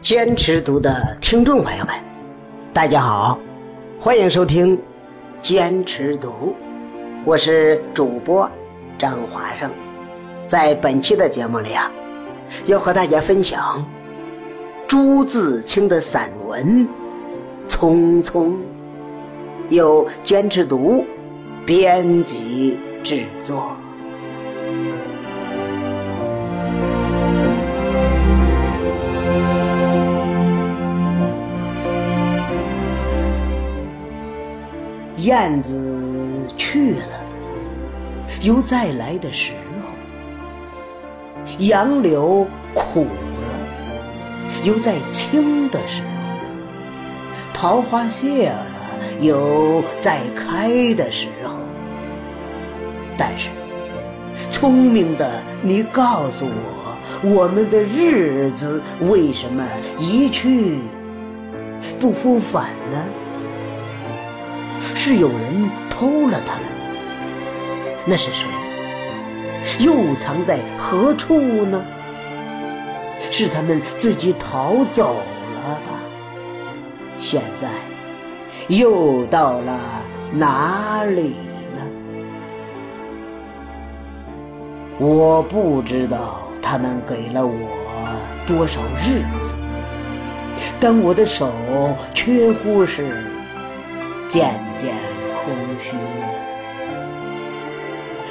坚持读的听众朋友们，大家好，欢迎收听《坚持读》，我是主播张华胜。在本期的节目里啊，要和大家分享朱自清的散文《匆匆》，由坚持读编辑制作。燕子去了，又再来的时候；杨柳苦了，有再青的时候；桃花谢了，有再开的时候。但是，聪明的你告诉我，我们的日子为什么一去不复返呢？是有人偷了它们，那是谁？又藏在何处呢？是他们自己逃走了吧？现在又到了哪里呢？我不知道他们给了我多少日子，但我的手却乎是。渐渐空虚，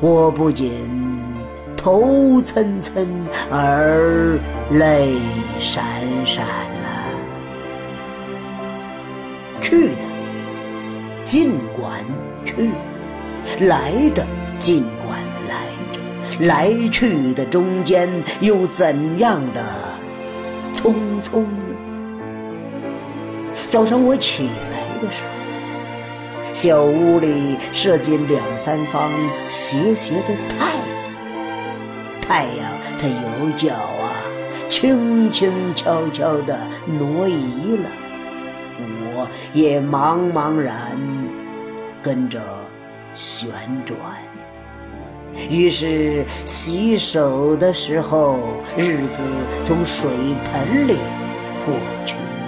我不仅头涔涔而泪潸潸了。去的尽管去，来的尽管来着，来去的中间又怎样的匆匆呢？早上我起来的时候，小屋里射进两三方斜斜的太阳，太阳它有脚啊，轻轻悄悄地挪移了，我也茫茫然跟着旋转。于是洗手的时候，日子从水盆里过去。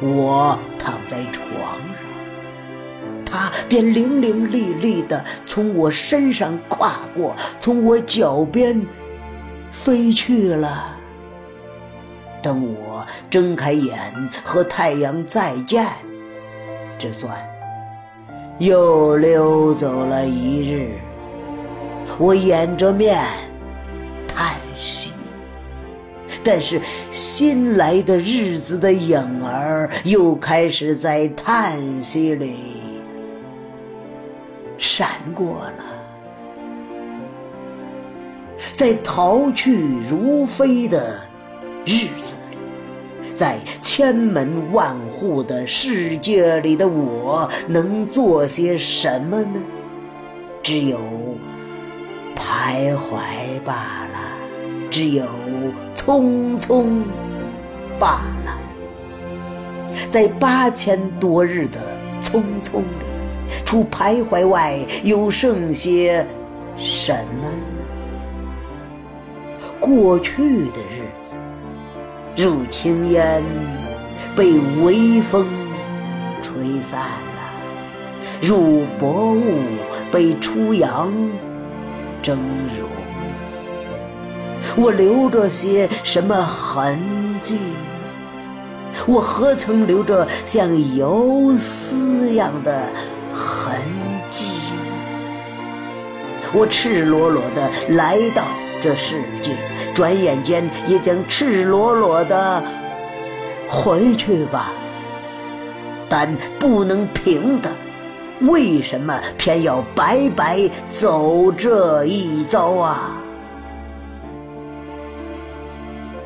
我躺在床上，他便伶伶俐俐地从我身上跨过，从我脚边飞去了。等我睁开眼和太阳再见，这算又溜走了一日。我掩着面叹息。但是新来的日子的影儿又开始在叹息里闪过了，在逃去如飞的日子里，在千门万户的世界里的我能做些什么呢？只有徘徊罢了。只有匆匆罢了，在八千多日的匆匆里，除徘徊外，又剩些什么呢？过去的日子，如轻烟被微风吹散了，如薄雾被初阳蒸融。我留着些什么痕迹呢？我何曾留着像游丝样的痕迹呢？我赤裸裸的来到这世界，转眼间也将赤裸裸的回去吧。但不能平的，为什么偏要白白走这一遭啊？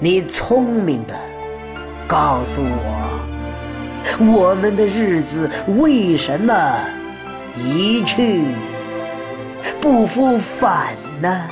你聪明的，告诉我，我们的日子为什么一去不复返呢？